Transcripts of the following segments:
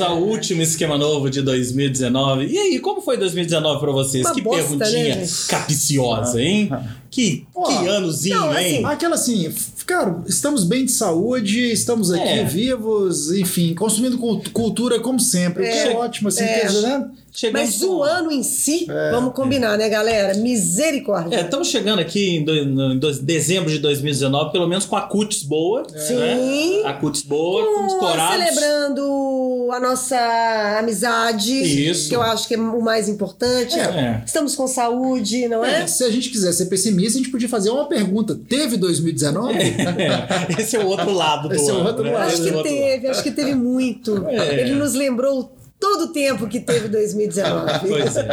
Ao último esquema novo de 2019. E aí, como foi 2019 pra vocês? Uma que bosta, perguntinha né, capiciosa, hein? Que, Ó, que anozinho, não, assim, hein? Aquela assim, cara, estamos bem de saúde, estamos aqui É. vivos, enfim, consumindo cult- cultura como sempre, o que é É. ótimo, assim, É. dizer, né? Chegamos Mas com- o ano em si, É, vamos combinar, né, galera? Misericórdia. É, estamos chegando aqui em, do- em dois- dezembro de 2019, pelo menos com a cutis boa. Sim. Né? A cutis boa, Com- corados. celebrando a nossa amizade, Isso. que eu acho que é o mais importante. É. Estamos com saúde, não é? É, se a gente quiser ser pessimista, a gente podia fazer uma pergunta. Teve 2019? É, Esse é o outro lado do Esse é o ano, outro né? lado. Acho é que o teve, acho que teve muito. É. Ele nos lembrou todo o tempo que teve 2019. Pois é.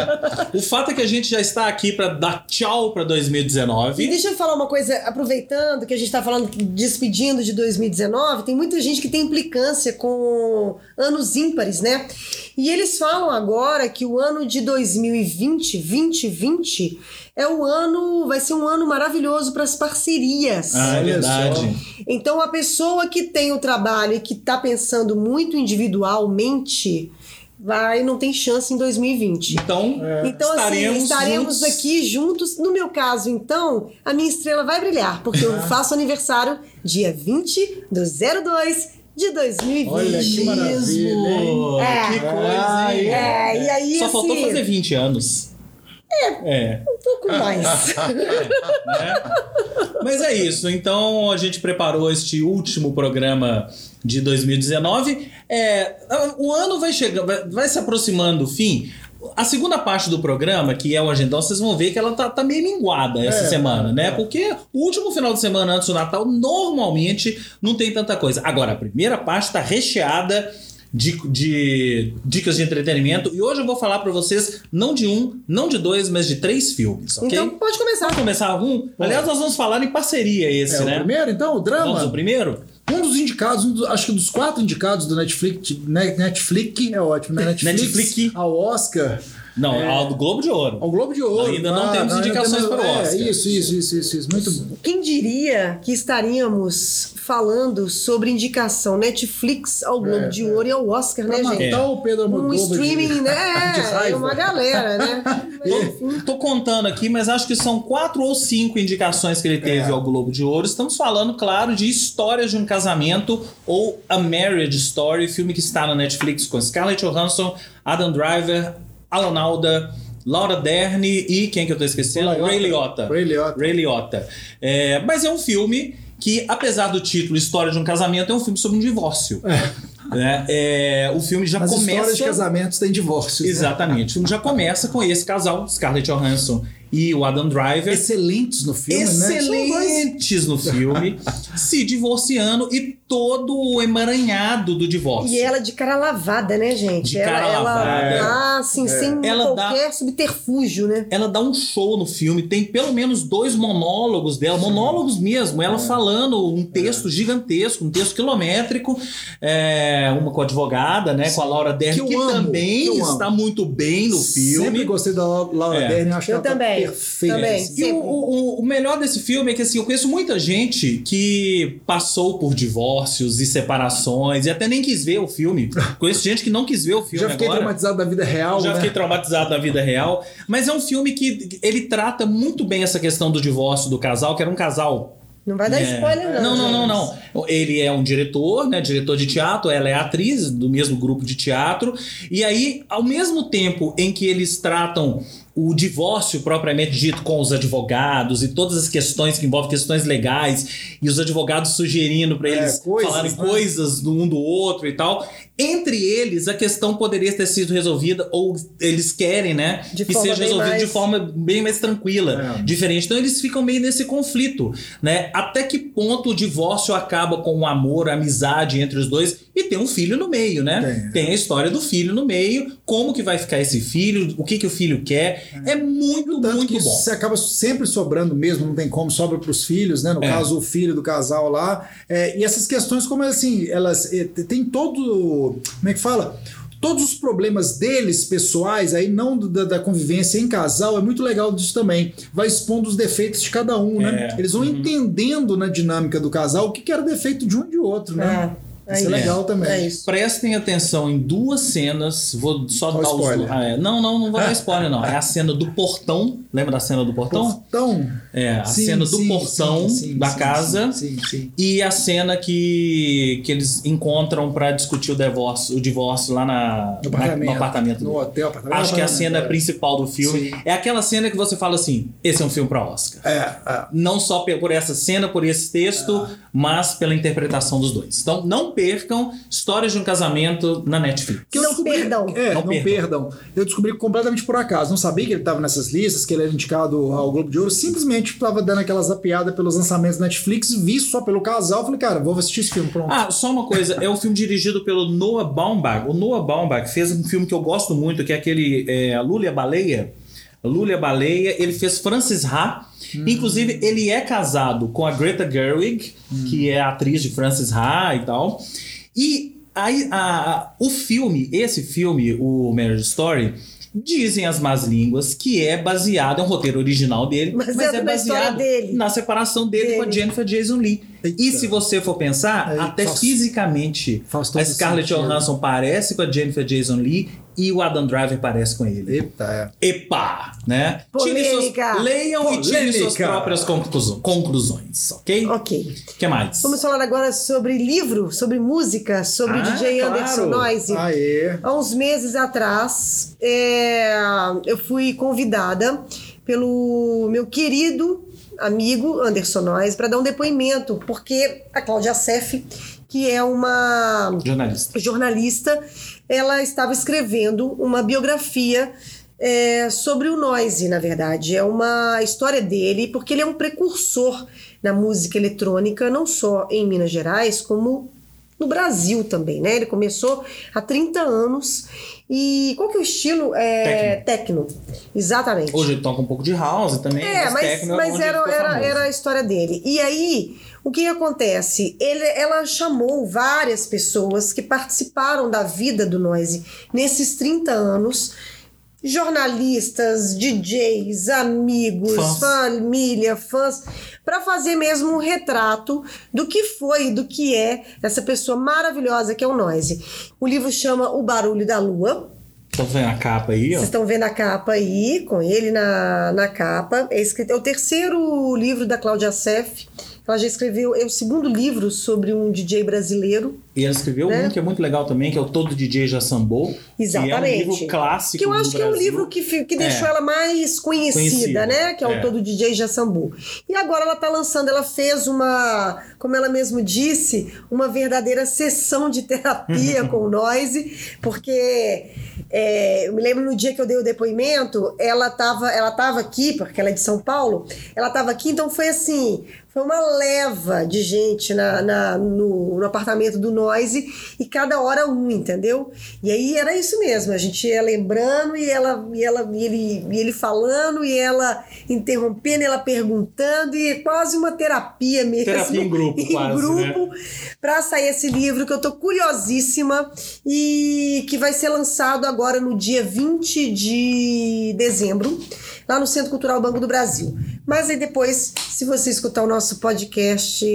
O fato é que a gente já está aqui para dar tchau para E 2019. deixa eu falar uma coisa, aproveitando que a gente está falando, despedindo de 2019, tem muita gente que tem implicância com anos ímpares, né? E eles falam agora que o ano de 2020, 2020, é o ano, vai ser um ano maravilhoso para as parcerias. Ah, é verdade. Então, a pessoa que tem o trabalho e que está pensando muito individualmente, vai não tem chance em 2020. Então, Então, estaremos, assim, estaremos juntos. aqui juntos. No meu caso, então, a minha estrela vai brilhar, porque eu faço aniversário dia 20 do 02 de 2020. Olha que maravilha. Mesmo. É. Que coisa, hein? É, e aí, Só faltou assim, fazer 20 anos. É. um pouco mais. Mas é isso. Então a gente preparou este último programa de 2019. É, o ano vai chegando, vai, vai se aproximando do fim. A segunda parte do programa, que é o agendão, vocês vão ver que ela tá, tá meio minguada essa É, semana, né? é. Porque o último final de semana antes do Natal normalmente não tem tanta coisa. Agora, a primeira parte tá recheada de, de dicas de entretenimento. E hoje eu vou falar pra vocês não de um, não de dois, mas de três filmes, ok? Então, pode começar. Vamos começar um? Aliás, nós vamos falar em parceria esse, É, o né? primeiro, então, o drama. Vamos o primeiro? Um dos indicados, um acho que dos quatro indicados do Netflix, né, Netflix é ótimo, né? Netflix, Netflix. ao Oscar, Não, É. ao do Globo de Ouro. ao Globo de Ouro. Ainda não Ah, temos ainda indicações para o é, Oscar. Isso, isso, isso, isso, isso, muito bom. Quem diria que estaríamos falando sobre indicação Netflix ao Globo É, de Ouro e ao Oscar, né, Pra gente? matar o Pedro Um de- streaming, de né? É raiva. uma galera, né? Mas. Tô contando aqui, mas acho que são quatro ou cinco indicações que ele teve É. ao Globo de Ouro. Estamos falando, claro, de Histórias de um Casamento ou A Marriage Story, filme que está na Netflix com Scarlett Johansson, Adam Driver, Alan Alda, Laura Dern e quem que eu tô esquecendo? Ray Ray Liotta. Ray Liotta. Ray Liotta. É, mas é um filme que, apesar do título História de um Casamento, é um filme sobre um divórcio. Né? É, o filme já As começa. histórias de casamentos têm divórcios. né? Exatamente. O filme já começa com esse casal, Scarlett Johansson e o Adam Driver. Excelentes no filme, né? Excelentes no filme, se divorciando e todo o emaranhado do divórcio. E ela de cara lavada, né, gente? De ela, cara ela lavada. tá, assim, sem Ela dá- qualquer subterfúgio, né? Ela dá um show no filme, tem pelo menos dois monólogos dela, monólogos mesmo, É. ela falando um texto gigantesco, um texto quilométrico, é, uma com a advogada, né, com a Laura Dern, Que eu que, amo, também que eu amo. está muito bem no filme. Sempre gostei da Laura É. Dern, acho Eu que ela também, tá perfeita. também. E o, o- o melhor desse filme é que assim, eu conheço muita gente que passou por divórcios e separações e até nem quis ver o filme. Conheço gente que não quis ver o filme Já fiquei agora. traumatizado da vida real, Já né? fiquei traumatizado na vida real. Mas é um filme que ele trata muito bem essa questão do divórcio do casal, que era um casal Não vai dar é. spoiler, não. Não, não, não, não. Ele é um diretor, né? Diretor de teatro, ela é atriz do mesmo grupo de teatro. E aí, ao mesmo tempo em que eles tratam o divórcio propriamente dito com os advogados e todas as questões que envolvem questões legais e os advogados sugerindo para É, eles coisas, falarem né? coisas do um do outro e tal. Entre eles, a questão poderia ter sido resolvida ou eles querem, né, De que forma seja bem resolvido de mais- forma bem mais tranquila, É. diferente. Então eles ficam meio nesse conflito, né? Até que ponto o divórcio acaba com o amor, a amizade entre os dois e tem um filho no meio, né? Tem. a história do filho no meio, como que vai ficar esse filho, o que que o filho quer. É muito, Tanto muito que bom. você acaba sempre sobrando mesmo, não tem como, sobra para os filhos, né? No É. caso, o filho do casal lá. É, e essas questões, como assim, elas é, tem todo. Como é que fala? Todos os problemas deles, pessoais, aí não da, da convivência em casal, é muito legal disso também. Vai expondo os defeitos de cada um, né? É. Eles vão entendendo na dinâmica do casal o que, que era defeito de um e de outro, né? É. Isso é legal também. É isso. Prestem atenção em duas cenas. Vou só Qual dar os. spoiler? Ah, é. Não, não, não vou dar spoiler, não. É a cena do portão. Lembra da cena do portão? Portão. É, a Sim, cena do sim, portão sim, sim, da sim, casa. Sim, sim, sim. E a cena que, que eles encontram pra discutir o divórcio, o divórcio lá na, No na- apartamento. no apartamento. No hotel, apartamento. Acho que é a cena é. principal do filme. Sim. É aquela cena que você fala assim: esse é um filme pra Oscar. É, é. Não só por essa cena, por esse texto, Ah. mas pela interpretação dos dois. Então, não percam Histórias de um Casamento na Netflix. Que Não descobri- perdam. É, Não não, perdam. perdam. Eu descobri completamente por acaso. Não sabia que ele estava nessas listas, que ele era indicado ao Globo de Ouro. Simplesmente estava dando aquela zapeada pelos lançamentos da Netflix, vi só pelo casal. Falei, cara, vou assistir esse filme, pronto. Ah, só uma coisa, é um filme dirigido pelo Noah Baumbach. O Noah Baumbach fez um filme que eu gosto muito, que é aquele é, A Lula e a Baleia. A Lula e a Baleia, ele fez Francis Ha. Inclusive, ele é casado com a Greta Gerwig, que é a atriz de Francis Ha e tal. E aí, a- a- o filme, esse filme, o Marriage Story, dizem as más línguas que é baseado, é um roteiro original dele, Mas mas, é baseado dele. na separação dele, com a Dele. Jennifer Jason Leigh. E Eita. se você for pensar, Aí até faz- fisicamente, a Scarlett. Johansson parece com a Jennifer Jason Leigh e o Adam Driver parece com ele. Eita, é. Epa! Né? Polêmica. suas, leiam e tirem suas Polêmica. próprias concluso- conclusões, ok? O Ok. que mais? Vamos falar agora sobre livro, sobre música, sobre Ah, o DJ claro. Anderson Noise. Aê. Há uns meses atrás, é, eu fui convidada pelo meu querido amigo Anderson Noyes para dar um depoimento, porque a Cláudia Sef, que é uma Jornalista. jornalista, ela estava escrevendo uma biografia é, sobre o Noise, na verdade. É uma história dele, porque ele é um precursor na música eletrônica, não só em Minas Gerais, como no Brasil também, né? Ele começou há 30 anos. E qual que é o estilo? É, techno. Exatamente. Hoje ele toca um pouco de house também. É, mas, techno é mas era, era, era a história dele. E aí, o que acontece? Ele, ela chamou várias pessoas que participaram da vida do Noise nesses 30 anos. Jornalistas, DJs, amigos, Fãs. família, fãs, para fazer mesmo um retrato do que foi, do que é essa pessoa maravilhosa que é o Noise. O livro chama O Barulho da Lua. Tá vendo a capa aí, ó? Vocês estão vendo a capa aí, com ele na, na capa. É, escrito, é o terceiro livro da Cláudia Sef. Ela já escreveu, é o segundo livro sobre um DJ brasileiro. E ela escreveu Né? um que é muito legal também, que é o Todo DJ Já Sambou. Exatamente. Que é um livro clássico Que eu acho que é o Brasil. livro que, que É. deixou ela mais conhecida, Conhecida, né? Que é o é. Todo DJ Jassambu. E agora ela tá lançando, ela fez uma, como ela mesmo disse, uma verdadeira sessão de terapia com o Noise, porque é, eu me lembro no dia que eu dei o depoimento, ela tava, ela tava aqui, porque ela é de São Paulo, ela tava aqui, então foi assim, foi uma leva de gente na, na- no, no apartamento do Noise e cada hora um, entendeu? E aí era isso mesmo, a gente ia lembrando e ela e ela e ele, e ele falando e ela interrompendo, ela perguntando e quase uma terapia mesmo. Terapia em grupo, em quase, grupo para sair esse livro que eu tô curiosíssima e que vai ser lançado agora no dia 20 de dezembro, lá no Centro Cultural Banco do Brasil. Mas aí depois, se você escutar o nosso podcast,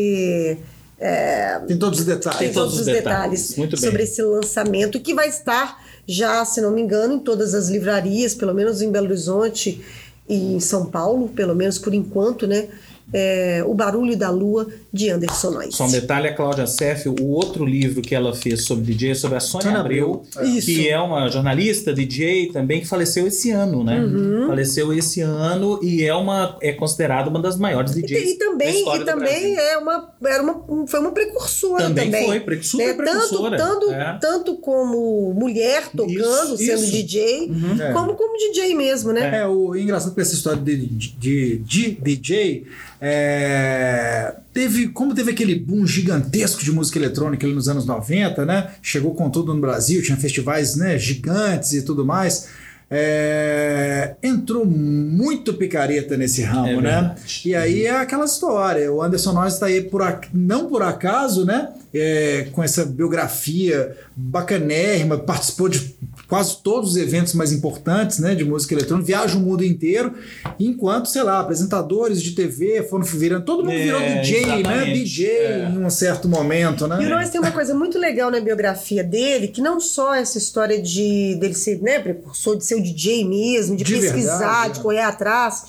é, Tem todos os detalhes. tem todos todos os detalhes, detalhes. Muito bem. sobre esse lançamento que vai estar já, se não me engano, em todas as livrarias, pelo menos em Belo Horizonte e em São Paulo, pelo menos por enquanto, né? É, o Barulho da Lua de Anderson Noyes. Só um detalhe, a Cláudia Seff, o outro livro que ela fez sobre DJ é sobre a Sônia Sônia Abreu, Abreu, Isso. que é uma jornalista, DJ também, que faleceu esse ano, né? Uhum. Faleceu esse ano e é uma é considerada uma das maiores E, DJs e da também, história e também é uma, era uma, foi uma precursora Também também. foi, pre- super né? precursora, Tanto, tanto, é. tanto como mulher tocando, Isso, sendo isso. DJ, É. como como DJ mesmo, né? É, o engraçado com essa história de, de, de DJ, é, teve, como teve aquele boom gigantesco de música eletrônica ali nos anos 90, né? Chegou com tudo no Brasil, tinha festivais né, gigantes e tudo mais. é, entrou muito picareta nesse ramo, É né? E aí é aquela história. O Anderson Noyes está aí por não por acaso, né? É, com essa biografia bacanérrima, participou de quase todos os eventos mais importantes né, de música eletrônica, viaja o mundo inteiro, enquanto, sei lá, apresentadores de TV foram virando, todo mundo É, virou DJ, né? exatamente. DJ É. em um certo momento, né? E o Noyes tem uma coisa muito legal na biografia dele, que não só essa história de dele ser, né, precursor, de ser o DJ mesmo, de, De pesquisar, verdade, de é. correr atrás.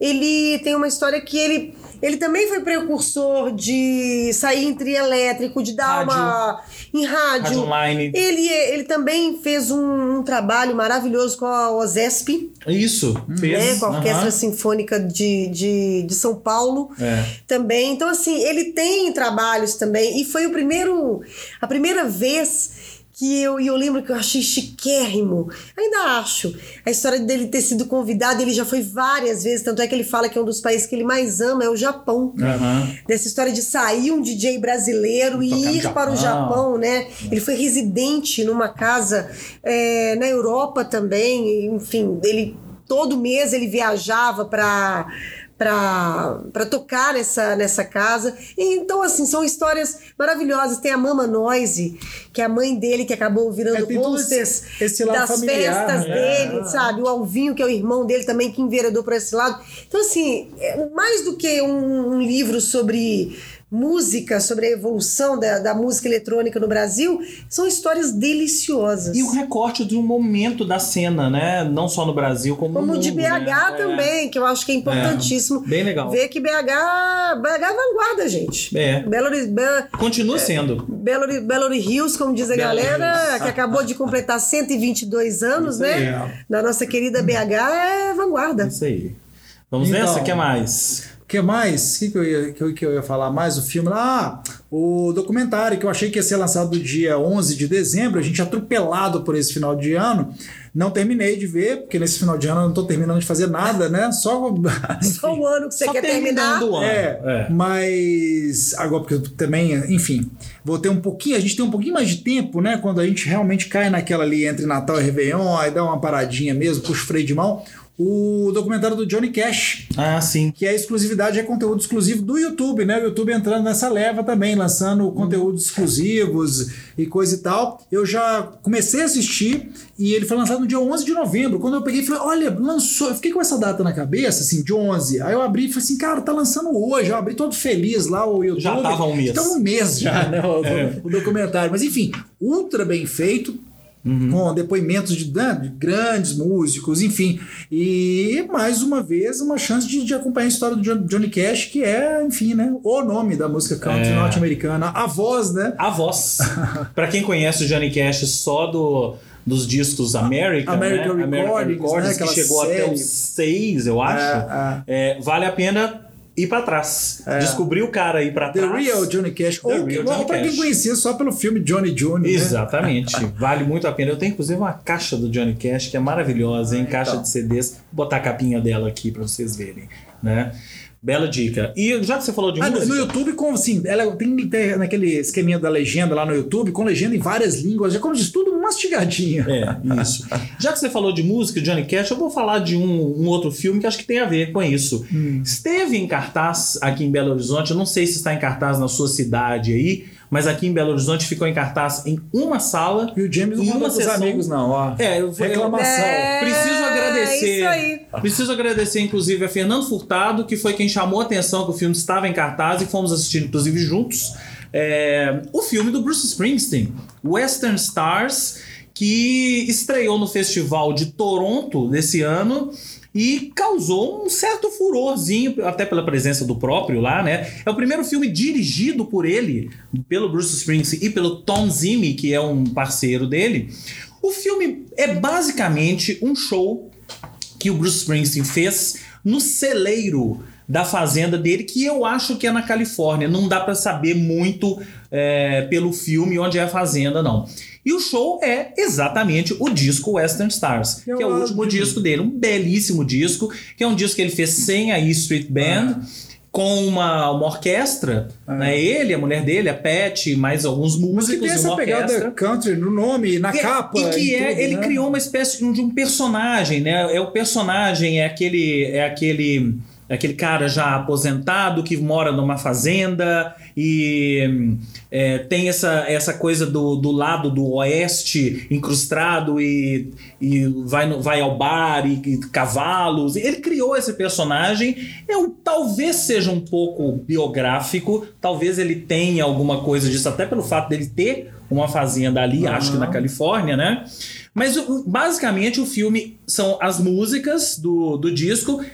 Ele tem uma história que ele ele também foi precursor de sair em trio elétrico, de dar Rádio. uma em rádio. Rádio online. Ele, ele também fez um, um trabalho maravilhoso com a OSESP, Isso, fez. né, com a Orquestra aham. Sinfônica de, de, de São Paulo É. também. Então, assim, ele tem trabalhos também. E foi o primeiro. A primeira vez que eu, e eu lembro que eu achei chiquérrimo. Ainda acho. A história dele ter sido convidado, ele já foi várias vezes. Tanto é que ele fala que é um dos países que ele mais ama, é o Japão. Aham. Dessa história de sair um DJ brasileiro e ir para o Japão. Japão, né? Ele foi residente numa casa é, na Europa também. Enfim, ele todo mês ele viajava para para tocar nessa, nessa casa. E, então, assim, são histórias maravilhosas. Tem a Mama Noise, que é a mãe dele, que acabou virando É, hostess esse- esse das familiar, festas né? dele, sabe? O Alvinho, que é o irmão dele também, que enveredou por esse lado. Então, assim, é mais do que um, um livro sobre música, sobre a evolução da, da música eletrônica no Brasil, são histórias deliciosas. E o recorte de um momento da cena, né? Não só no Brasil, como, Como no mundo, de BH né? também, que eu acho que é importantíssimo. Bem legal. Ver que BH, BH é vanguarda, gente. É. Belo, Be- Continua sendo. Belo, Belo Hills, como diz a Belo galera, Hills. que acabou de completar 122 anos, Isso né? Da nossa querida BH é vanguarda. Isso aí. Vamos Então, nessa? O que mais? O que mais? O que, que, eu ia, que, eu, que eu ia falar mais? O filme lá? Ah, o documentário que eu achei que ia ser lançado no dia 11 de dezembro. A gente atropelado por esse final de ano. Não terminei de ver, porque nesse final de ano eu não tô terminando de fazer nada, né? Só. Só o ano que você Só quer terminar. o ano. É, É. mas agora porque eu também, enfim, vou ter um pouquinho, a gente tem um pouquinho mais de tempo, né? Quando a gente realmente cai naquela ali entre Natal e Réveillon, aí dá uma paradinha mesmo, puxa o freio de mão. O documentário do Johnny Cash, Ah, sim. que é exclusividade, é conteúdo exclusivo do YouTube, né? O YouTube entrando nessa leva também, lançando conteúdos exclusivos e coisa e tal. Eu já comecei a assistir e ele foi lançado no dia 11 de novembro. Quando eu peguei, falei, olha, lançou. Eu fiquei com essa data na cabeça, assim, de 11. Aí eu abri e falei assim, cara, tá lançando hoje. Eu abri todo feliz lá o YouTube. Já tava um mês. Tava um mês já, né? O, É. o documentário. Mas enfim, ultra bem feito Uhum. com depoimentos de, né, de grandes músicos, enfim. E mais uma vez, uma chance de, de acompanhar a história do John- Johnny Cash, que é, enfim, né, o nome da música country É. norte-americana, a voz, né? A voz. Pra quem conhece o Johnny Cash só do, dos discos American, American né? Recordings, né? que chegou até série. os seis, eu acho. É, vale a pena ir pra trás. Descobrir o cara aí pra The trás. Real Johnny Cash. The ou pra quem conhecia só pelo filme Johnny Jr. Né? Exatamente, vale muito a pena. Eu tenho inclusive uma caixa do Johnny Cash que é maravilhosa, hein? Ah, Caixa então. de CDs. Vou botar a capinha dela aqui pra vocês verem, né? Bela dica. E já que você falou de Ah, música, no YouTube, com, assim, ela tem naquele esqueminha da legenda lá no YouTube, com legenda em várias línguas, já como diz, tudo mastigadinho. É, isso. Já que você falou de música, Johnny Cash, eu vou falar de um, um outro filme que acho que tem a ver com isso. Hum. Esteve em cartaz aqui em Belo Horizonte, eu não sei se está em cartaz na sua cidade aí, mas aqui em Belo Horizonte ficou em cartaz em uma sala. E o James não E uma sessão- amigos, não, ó. É, eu vou Reclamação. É, Preciso agradecer. isso aí. Preciso agradecer, inclusive, a Fernando Furtado, que foi quem chamou a atenção que o filme estava em cartaz e fomos assistir, inclusive, juntos. é, o filme do Bruce Springsteen, Western Stars, que estreou no Festival de Toronto desse ano e causou um certo furorzinho, até pela presença do próprio lá, né? É o primeiro filme dirigido por ele, pelo Bruce Springsteen e pelo Tom Zimi, que é um parceiro dele. O filme é basicamente um show que o Bruce Springsteen fez no celeiro da fazenda dele, que eu acho que é na Califórnia. Não dá pra saber muito é, pelo filme onde é a fazenda, não. E o show é exatamente o disco Western Stars, Eu que é o último que- disco dele, um belíssimo disco, que é um disco que ele fez sem a E Street Band. Com uma, uma orquestra, né? Ele, a mulher dele, a Pat, mais alguns músicos Mas que tem essa pegada orquestra. country no nome, na E- capa. E que é, tudo, ele né? criou uma espécie de um, de um personagem, né? É o personagem, é aquele, é aquele aquele cara já aposentado que mora numa fazenda e é, tem essa, essa coisa do, do lado do oeste incrustado e, e vai, no, vai ao bar e, e cavalos. Ele criou esse personagem. Eu, talvez seja um pouco biográfico, talvez ele tenha alguma coisa disso, até pelo fato dele ter uma fazenda ali, uhum. acho que na Califórnia, né? Mas basicamente o filme são as músicas do, do disco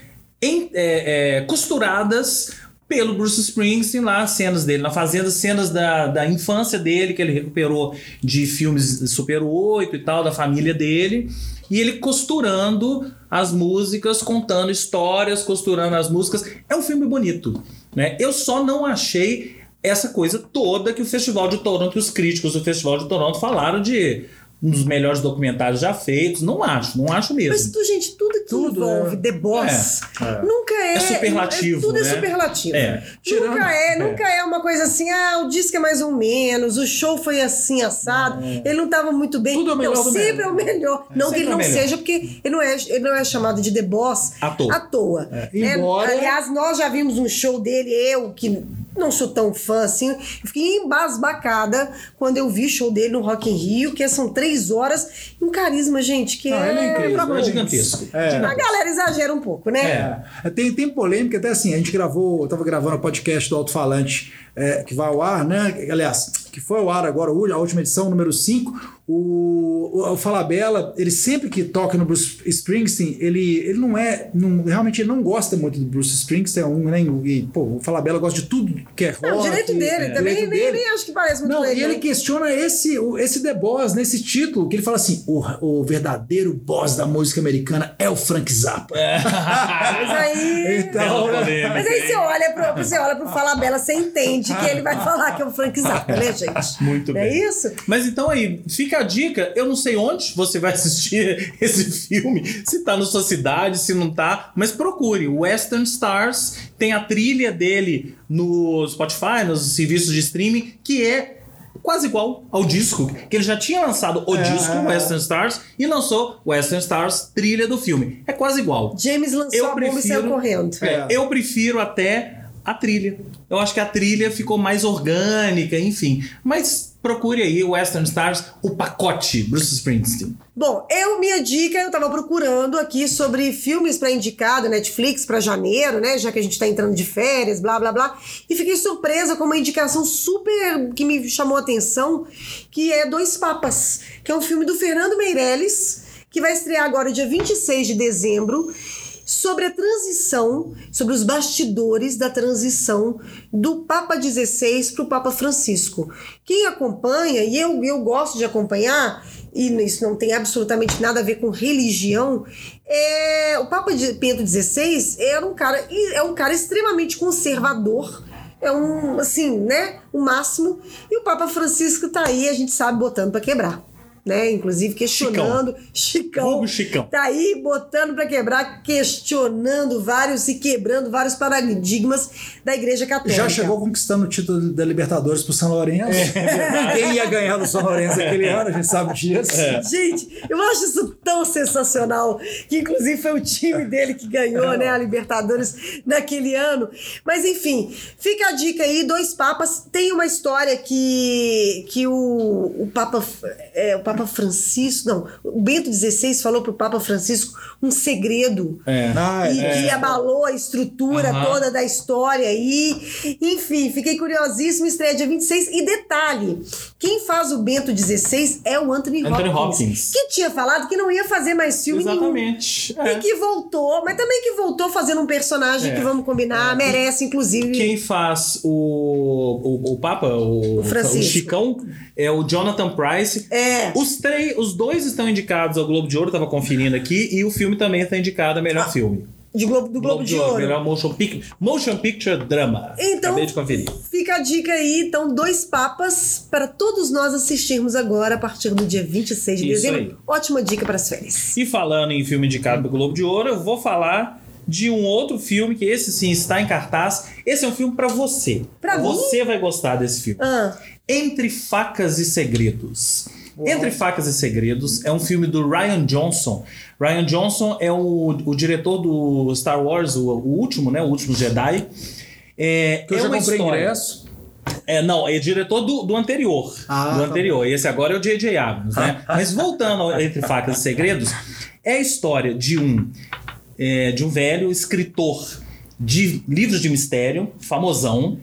em, é, é, costuradas pelo Bruce Springsteen lá, cenas dele na fazenda, cenas da, da infância dele, que ele recuperou de filmes Super 8 e tal, da família dele. E ele costurando as músicas, contando histórias, costurando as músicas. É um filme bonito. Né? Eu só não achei essa coisa toda que o Festival de Toronto, que os críticos do Festival de Toronto falaram de um dos melhores documentários já feitos. Não acho, não acho mesmo. Mas, tu, gente, tudo que tudo, envolve é. The Boss é, é. nunca é. É superlativo. É, tudo né? é superlativo. É. Tirando, nunca é, é, nunca é uma coisa assim, ah, o disco é mais ou menos, o show foi assim, assado, é. ele não estava muito bem. Tudo é o melhor. Então, sempre é o melhor. Não que ele não seja, porque ele não, é, ele não é chamado de The Boss à toa. À toa. Né? Embora... Aliás, nós já vimos um show dele, eu, que não sou tão fã assim. Eu fiquei embasbacada quando eu vi o show dele no Rock in Rio, que são três horas. Um carisma, gente, que não, é. é incrível, é gigantesco. É. A galera exagera um pouco, né? É. Tem, tem polêmica, até assim, a gente gravou, eu tava gravando o podcast do Alto Falante é, que vai ao ar, né? Aliás, que foi ao ar agora, a última edição, número 5, o, o, o Falabella, ele sempre que toca no Bruce Springsteen, ele, ele não é, não, realmente ele não gosta muito do Bruce Springsteen, é um, né? E, pô, o Falabella gosta de tudo que é rock. Não, direito dele, é, também direito nem, dele. nem acho que parece muito Não, ele, e ele questiona esse, esse The Boss, nesse título, que ele fala assim, o, o verdadeiro boss da música americana é o Frank Zappa. É. mas aí... Então, mas aí você olha pro, você olha pro Falabella, você entende que ele vai falar que é o Frank Zappa, né, gente? Muito bem. É isso? Mas então aí, fica a dica. Eu não sei onde você vai assistir esse filme, se tá na sua cidade, se não tá, mas procure. Western Stars tem a trilha dele no Spotify, nos serviços de streaming, que é quase igual ao disco, que ele já tinha lançado o é. disco Western Stars e lançou Western Stars, trilha do filme. É quase igual. James lançou eu a bomba prefiro, e saiu correndo. É, eu prefiro até a trilha. Eu acho que a trilha ficou mais orgânica, enfim. Mas procure aí Western Stars, o pacote Bruce Springsteen. Bom, eu minha dica, eu tava procurando aqui sobre filmes para indicar do Netflix para janeiro, né, já que a gente tá entrando de férias, blá blá blá, e fiquei surpresa com uma indicação super que me chamou a atenção, que é Dois Papas, que é um filme do Fernando Meirelles, que vai estrear agora dia 26 de dezembro sobre a transição, sobre os bastidores da transição do Papa XVI para o Papa Francisco. Quem acompanha, e eu, eu gosto de acompanhar, e isso não tem absolutamente nada a ver com religião, é, o Papa Pedro XVI era um cara, é um cara extremamente conservador, é um, assim, né, o máximo, e o Papa Francisco tá aí, a gente sabe, botando para quebrar né? Inclusive questionando. Chicão. Chicão. Tá aí botando para quebrar, questionando vários e quebrando vários paradigmas da Igreja Católica. Já chegou conquistando o título da Libertadores pro São Lourenço. É. Quem ia ganhar do São Lourenço aquele ano, a gente sabe disso. É. Gente, eu acho isso tão sensacional, que inclusive foi o time dele que ganhou, é. né, a Libertadores naquele ano. Mas enfim, fica a dica aí, dois papas. Tem uma história que, que o, o Papa, é, o Papa Papa Francisco, não, o Bento XVI falou para o Papa Francisco um segredo é. Ah, e é. que abalou a estrutura uhum. toda da história e, enfim, fiquei curiosíssimo, estreia dia 26 e detalhe, quem faz o Bento XVI é o Anthony, Anthony Hopkins, Hopkins, que tinha falado que não ia fazer mais filme Exatamente. nenhum. É. E que voltou, mas também que voltou fazendo um personagem que, é. vamos combinar, é. merece, inclusive. Quem faz o, o, o Papa, o, o, o Chicão, é o Jonathan Price. É. Os, três, os dois estão indicados ao Globo de Ouro, tava conferindo aqui, e o filme também está indicado a melhor ah. filme. De Globo, do Globo, Globo de, de, Ouro. Melhor motion, pic, motion Picture Drama. Então, Acabei de conferir. Fica a dica aí, então, dois papas para todos nós assistirmos agora a partir do dia 26 de Isso dezembro. Aí. Ótima dica para as férias. E falando em filme indicado do Globo de Ouro, eu vou falar de um outro filme que esse sim está em cartaz. Esse é um filme para você. Pra você vai gostar desse filme. Ah. Entre Facas e Segredos. Entre Facas e Segredos é um filme do Ryan Johnson. Ryan Johnson é o, o diretor do Star Wars, o, o último, né? O último Jedi. É, Que eu é já comprei história. ingresso. É, não, é diretor do, do anterior. Ah, do tá anterior. Esse agora é o J.J. Abrams, né? Mas voltando ao Entre Facas e Segredos, é a história de um, é, de um velho escritor de livros de mistério, famosão,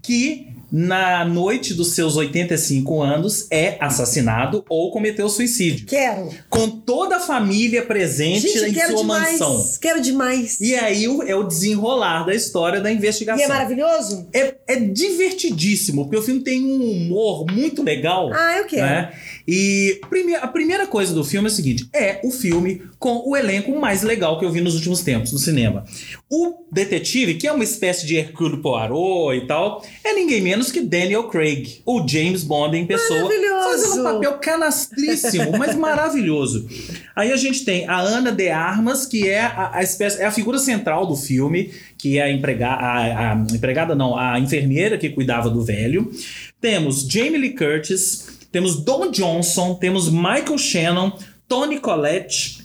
que na noite dos seus 85 anos é assassinado ou cometeu suicídio. Quero. Com toda a família presente Gente, em quero sua demais. mansão. Quero demais. E aí é o desenrolar da história da investigação. E é maravilhoso? É, é divertidíssimo, porque o filme tem um humor muito legal. Ah, eu quero. Né? E a primeira coisa do filme é o seguinte: é o filme com o elenco mais legal que eu vi nos últimos tempos no cinema. O detetive, que é uma espécie de Hercule Poirot e tal, é ninguém menos que Daniel Craig, o James Bond em pessoa, fazendo um papel canastríssimo, mas maravilhoso. Aí a gente tem a Ana de Armas, que é a, a espécie, é a figura central do filme, que é a, emprega, a, a empregada, não, a enfermeira que cuidava do velho. Temos Jamie Lee Curtis, temos Don Johnson, temos Michael Shannon, Tony Collette,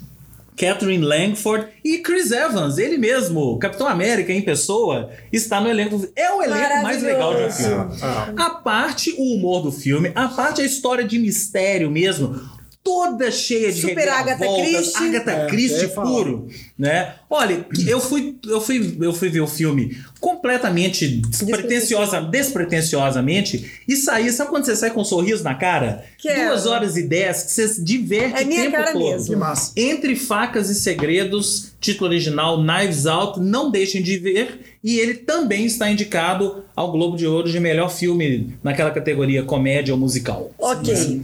Catherine Langford e Chris Evans, ele mesmo, Capitão América em pessoa, está no elenco. É o elenco mais legal de um Maravilhoso. filme. A parte o humor do filme, a parte a história de mistério mesmo, toda cheia de Super Agatha Christie. Agatha É, Christie puro, né? Olha, eu fui, eu fui, eu fui ver o filme completamente despretensiosa, despretensiosamente e saí, sabe quando você sai com um sorriso na cara? Quero. Duas horas e dez, que você se diverte É minha o tempo cara todo. mesmo. Que massa. Entre Facas e Segredos, título original Knives Out, não deixem de ver. E ele também está indicado ao Globo de Ouro de melhor filme naquela categoria comédia ou musical. Ok.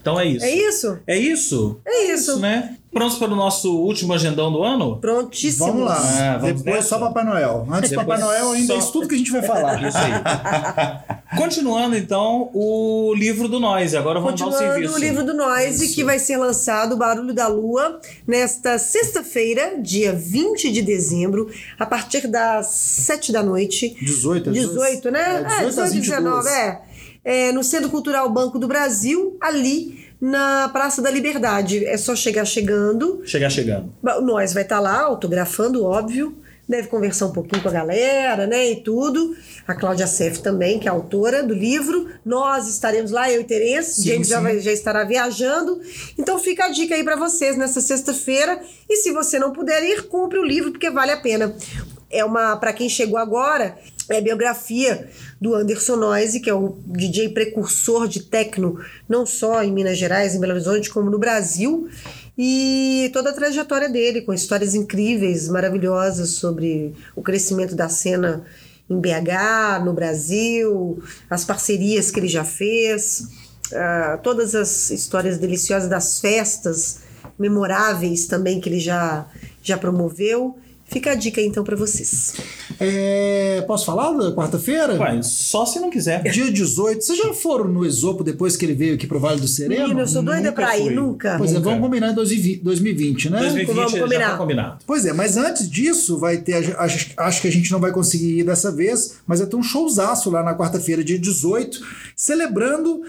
Então é isso. É isso? É isso? É isso. né? Prontos para o nosso último agendão do ano? Prontíssimo. Vamos lá. Ah, vamos Depois nessa? só Papai Noel. Antes Depois Papai Noel ainda só- é isso tudo que a gente vai falar. Isso aí. Continuando, então, o livro do Nós. Agora vamos dar o Continuando serviço. o livro do Noise, que vai ser lançado, O Barulho da Lua, nesta sexta-feira, dia 20 de dezembro, a partir das 7 da noite. 18, é 18, né? É, É, 18 às 18 e 19, 22. é. É, No Centro Cultural Banco do Brasil, ali na Praça da Liberdade. É só chegar chegando. Chegar chegando. Nós vai estar lá, autografando, óbvio. Deve conversar um pouquinho com a galera, né? E tudo. A Cláudia Seff também, que é autora do livro. Nós estaremos lá, eu e Terence. Sim, James já, vai- já estará viajando. Então fica a dica aí pra vocês nessa sexta-feira. E se você não puder ir, compre o livro, porque vale a pena. É uma, para quem chegou agora, é a biografia do Anderson Noise, que é o DJ precursor de techno, não só em Minas Gerais, em Belo Horizonte, como no Brasil. E toda a trajetória dele, com histórias incríveis, maravilhosas sobre o crescimento da cena em BH, no Brasil, as parcerias que ele já fez, ah, todas as histórias deliciosas das festas memoráveis também que ele já, já promoveu. Fica a dica aí, então para vocês. É, posso falar da quarta-feira? Ué, só se não quiser. Dia 18. Vocês já foram no Esopo depois que ele veio aqui pro Vale do Sereno? Menino, eu sou doida nunca pra ir, fui. nunca. Pois é, Nunca. vamos combinar em 2020, 2020, né? 2020 Vamos já combinar. tá combinado. Pois é, mas antes disso, vai ter. Acho, acho que a gente não vai conseguir ir dessa vez, mas vai ter um showzaço lá na quarta-feira, dia 18, celebrando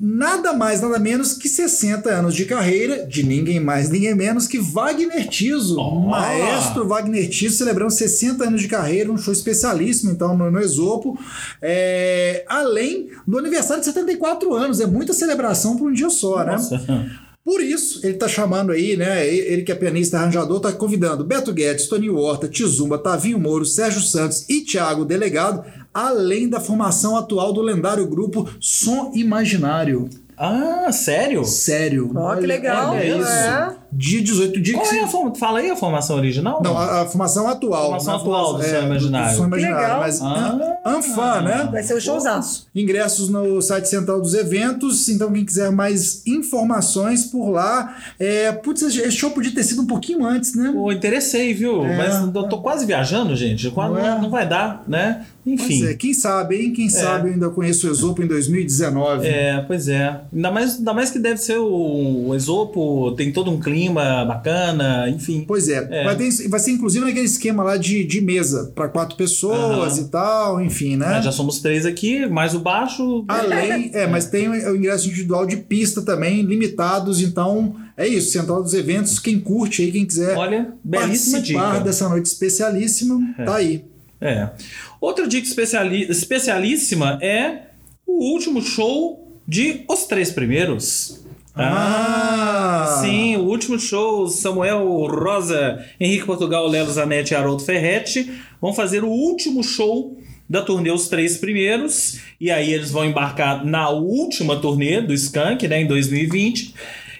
nada mais, nada menos que 60 anos de carreira de ninguém mais, ninguém menos que Wagner Tiso. Oh! Maestro Wagner Tiso celebrando 60 anos de carreira, um show especialíssimo, então, no, no Esopo. É, além do aniversário de 74 anos, é muita celebração para um dia só, né? Nossa. Por isso, ele tá chamando aí, né? Ele que é pianista arranjador, tá convidando Beto Guedes, Tony Horta, Tizumba, Tavinho Moro, Sérgio Santos e Thiago Delegado, além da formação atual do lendário grupo Som Imaginário. Ah, sério? Sério. Ó, que legal. olha isso. É. Dia 18, dia Qual que é se- a forma? Fala aí a formação original? Não, a, a formação atual. Formação né? atual do Som Imaginário. do Som Imaginário. legal. Mas Ah. An- Anfã, né? Vai ser um showzaço. Ingressos no site central dos eventos. Então, quem quiser mais informações por lá. É, putz, esse show podia ter sido um pouquinho antes, né? Pô, interessei, viu? É. Mas eu tô quase viajando, gente. Quase Não não, é? não vai dar, né? Pois Enfim. é, quem sabe, hein? Quem sabe eu ainda conheço o Exopo em 2019. É, pois é. Ainda mais, ainda mais que deve ser o, o Esopo, tem todo um clima clima bacana, enfim. Pois é. É. Vai, ter- vai ser inclusive naquele esquema lá de, de mesa para quatro pessoas Aham. e tal, enfim, né? Já somos três aqui, mais o baixo. Além, é, mas tem o ingresso individual de pista também, limitados, então é isso, Central dos Eventos, quem curte aí, quem quiser Olha, belíssima participar dica. dessa noite especialíssima, tá aí. É. Outra dica especiali- especialíssima é o último show de Os Três Primeiros. Ah! Sim, o último show, Samuel Rosa, Henrique Portugal, Lelo Zanetti e Haroldo Ferretti vão fazer o último show da turnê Os Três Primeiros, e aí eles vão embarcar na última turnê do Skank, né, em 2020.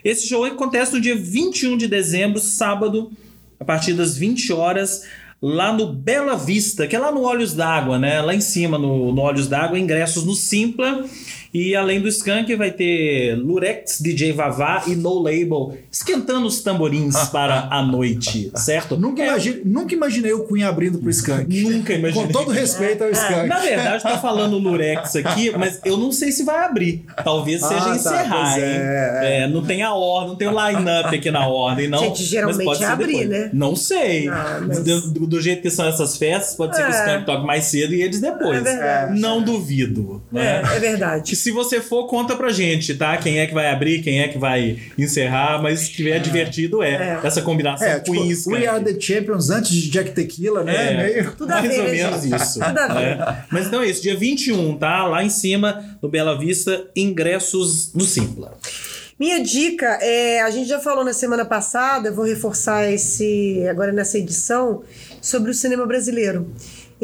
Esse show acontece no dia 21 de dezembro, sábado, a partir das 20 horas, lá no Bela Vista, que é lá no Olhos d'Água, né? Lá em cima, no, no Olhos d'Água, ingressos no Simpla. E além do Skank, vai ter Lurex, DJ Vavá e No Label esquentando os tamborins para a noite, certo? Nunca, É, imagi- nunca imaginei o Cunha abrindo pro Skank. Nunca imaginei. Com todo respeito ao Skank. Na verdade, tá falando Lurex aqui, mas eu não sei se vai abrir. Talvez Ah, seja tá, encerrar, hein? é, É, não tem a ordem, não tem o line-up aqui na ordem, não. Gente, geralmente mas pode é ser abrir, depois. né? Não sei. Ah, mas- do, do- jeito que são essas festas, pode ser que o É. Skank toque mais cedo e eles depois. É verdade. Não duvido. É, Né? é verdade. Se você for, conta pra gente, tá? Quem é que vai abrir, quem é que vai encerrar, mas se tiver divertido é, É. essa combinação É, tipo. We Are The Champions antes de Jack Tequila, né? É. Meio- Tudo a Mais ver, ou né, menos gente? isso. Tudo a ver. É. Mas então é isso, dia 21, tá? Lá em cima, no Bela Vista, ingressos no Simpla. Minha dica é, a gente já falou na semana passada, eu vou reforçar esse agora nessa edição sobre o cinema brasileiro.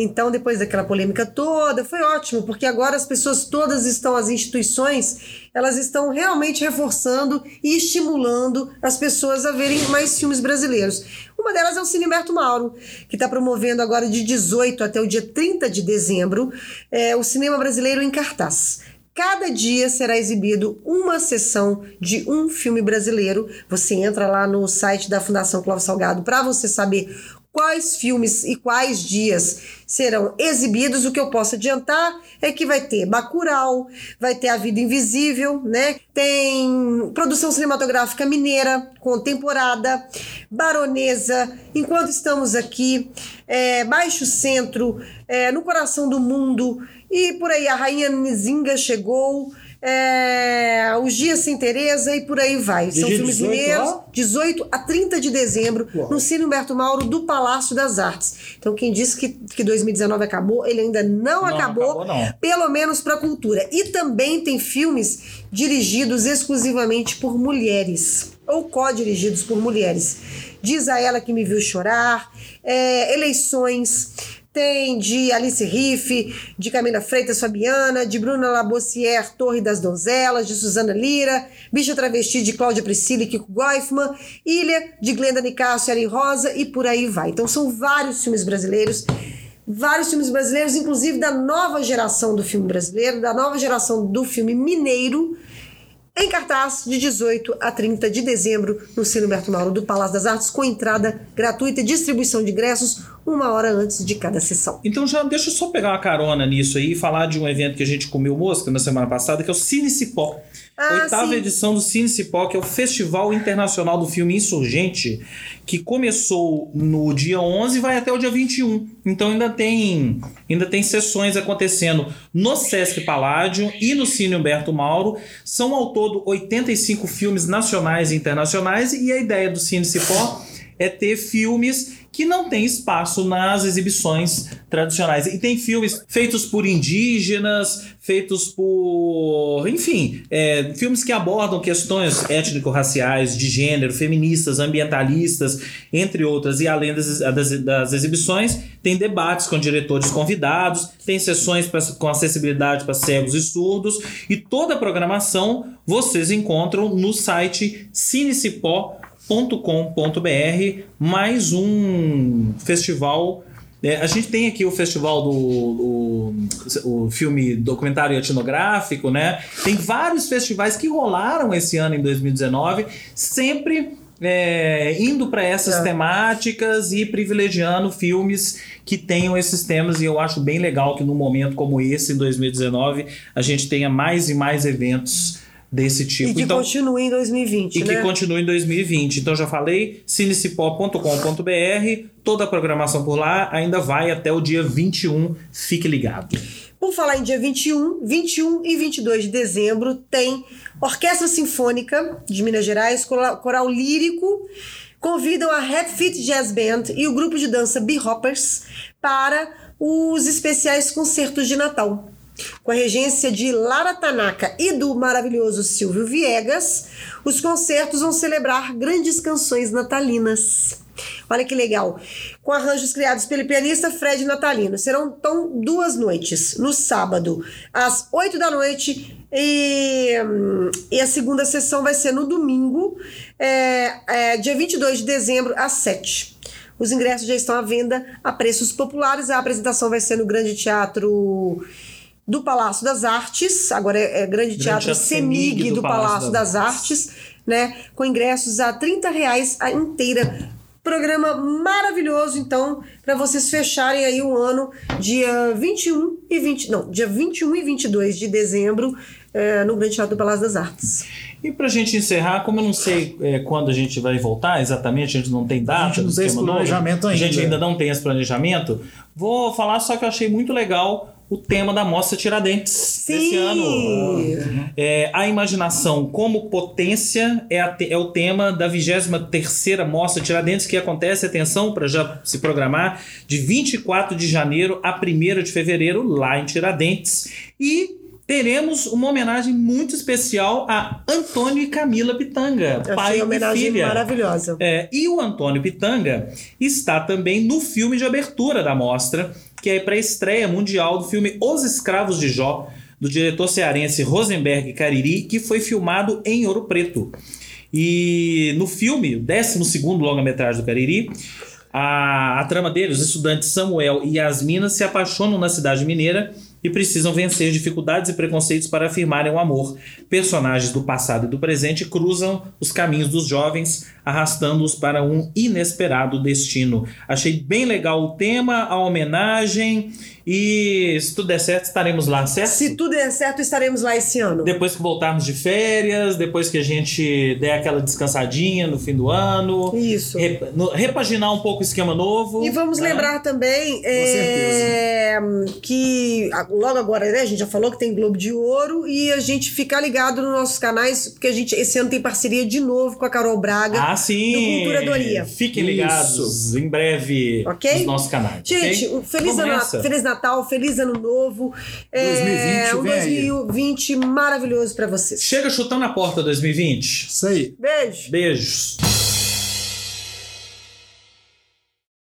Então, depois daquela polêmica toda, foi ótimo, porque agora as pessoas todas estão, as instituições, elas estão realmente reforçando e estimulando as pessoas a verem mais filmes brasileiros. Uma delas é o Cine Humberto Mauro, que está promovendo agora de 18 até o dia 30 de dezembro é, o cinema brasileiro em cartaz. Cada dia será exibido uma sessão de um filme brasileiro. Você entra lá no site da Fundação Clóvis Salgado para você saber quais filmes e quais dias serão exibidos. O que eu posso adiantar é que vai ter Bacurau, vai ter A Vida Invisível, né? Tem produção cinematográfica mineira, contemporada, baronesa. Enquanto estamos aqui, é, Baixo Centro, é, No Coração do Mundo e por aí a Rainha Nizinga chegou. É, os Dias Sem Teresa e por aí vai. São filmes 18 mineiros. lá? 18 a 30 de dezembro, Uau. no Cine Humberto Mauro do Palácio das Artes. Então, quem disse que, que 2019 acabou, ele ainda não, acabou, acabou, não. pelo menos para cultura. E também tem filmes dirigidos exclusivamente por mulheres, ou co-dirigidos por mulheres. Diz a ela que me viu chorar, é, eleições. Tem de Alice Riff, de Camila Freitas Fabiana, de Bruna Labossière, Torre das Donzelas, de Suzana Lira, Bicha Travesti, de Cláudia Priscila e Kiko Goifman, Ilha, de Glenda Nicásio e Ari Rosa, e por aí vai. Então são vários filmes brasileiros, vários filmes brasileiros, inclusive da nova geração do filme brasileiro, da nova geração do filme mineiro, em cartaz de 18 a 30 de dezembro no Cine Humberto Mauro do Palácio das Artes, com entrada gratuita e distribuição de ingressos uma hora antes de cada sessão. Então já deixa eu só pegar uma carona nisso aí e falar de um evento que a gente comeu mosca na semana passada, que é o Cine Cipó. Ah, Oitava sim. edição do Cine Cipó, que é o Festival Internacional do Filme Insurgente, que começou no dia 11 e vai até o dia 21. Então ainda tem, ainda tem sessões acontecendo no Sesc Paládio e no Cine Humberto Mauro. São ao todo 85 filmes nacionais e internacionais e a ideia do Cine Cipó é ter filmes que não tem espaço nas exibições tradicionais. E tem filmes feitos por indígenas, feitos por. Enfim, é, filmes que abordam questões étnico-raciais, de gênero, feministas, ambientalistas, entre outras. E além das, das, das exibições, tem debates com diretores convidados, tem sessões pra- com acessibilidade para cegos e surdos. E toda a programação vocês encontram no site Cinecipó www.cultura.com.br mais um festival. É, a gente tem aqui o festival do, do- o filme documentário etnográfico, né? Tem vários festivais que rolaram esse ano em 2019, sempre é, indo para essas É. temáticas e privilegiando filmes que tenham esses temas. E eu acho bem legal que num momento como esse, em 2019, a gente tenha mais e mais eventos desse tipo. E que então, continue em 2020, e né? que continue em 2020. Então já falei, cinecipó.com.br, toda a programação por lá ainda vai até o dia 21. Fique ligado. Por falar em dia 21, 21 e 22 de dezembro tem Orquestra Sinfônica de Minas Gerais, Coral, Lírico, convidam a Red Fit Jazz Band e o grupo de dança B-Hoppers para os especiais concertos de Natal. Com a regência de Lara Tanaka e do maravilhoso Silvio Viegas, os concertos vão celebrar grandes canções natalinas. Olha que legal. Com arranjos criados pelo pianista Fred Natalino. Serão então duas noites. No sábado, às 8 da noite, e, e a segunda sessão vai ser no domingo, é, é, dia 22 de dezembro, às 7. Os ingressos já estão à venda a preços populares. A apresentação vai ser no Grande Teatro do Palácio das Artes, agora é, é Grande, Teatro, Teatro Semig do, do Palácio, das, das Artes, né? Com ingressos a 30 reais a inteira. Programa maravilhoso, então, para vocês fecharem aí o ano, dia 21 e 20. Não, dia 21 e 22 de dezembro, é, no Grande Teatro do Palácio das Artes. E pra gente encerrar, como eu não sei é, quando a gente vai voltar exatamente, a gente não tem data, A gente não do tem esse novo, planejamento a gente ainda. ainda não tem esse planejamento, vou falar só que eu achei muito legal o tema da Mostra Tiradentes desse ano. É, a imaginação como potência é, a é o tema da 23ª Mostra Tiradentes, que acontece, atenção, para já se programar, de 24 de janeiro a 1 de fevereiro, lá em Tiradentes. E teremos uma homenagem muito especial a Antônio e Camila Pitanga, Achei pai e homenagem filha. maravilhosa. É, e o Antônio Pitanga está também no filme de abertura da mostra, que é para a estreia mundial do filme Os Escravos de Jó, do diretor cearense Rosenberg Cariri, que foi filmado em Ouro Preto. E no filme, o 12 longa-metragem do Cariri, a, a trama dele, os estudantes Samuel e Yasmina se apaixonam na cidade mineira e precisam vencer dificuldades e preconceitos para afirmarem o amor. Personagens do passado e do presente cruzam os caminhos dos jovens, arrastando-os para um inesperado destino. Achei bem legal o tema, a homenagem e se tudo der certo estaremos lá, certo? Se tudo der certo, estaremos lá esse ano. Depois que voltarmos de férias, depois que a gente der aquela descansadinha no fim do ano, Isso. rep- no- repaginar um pouco o esquema novo. E vamos né? lembrar também é, que logo agora, né, a gente já falou que tem Globo de Ouro e a gente ficar ligado nos nossos canais, porque a gente esse ano tem parceria de novo com a Carol Braga. Ah, sim! do Culturadoria. Fiquem ligados em breve Ok? nos nossos canais. Gente, ok? um feliz, ano, feliz Natal, feliz ano novo. É, 2020 um vem aí. 2020 maravilhoso pra vocês. Chega chutando a porta 2020. Isso aí. Beijo. Beijos.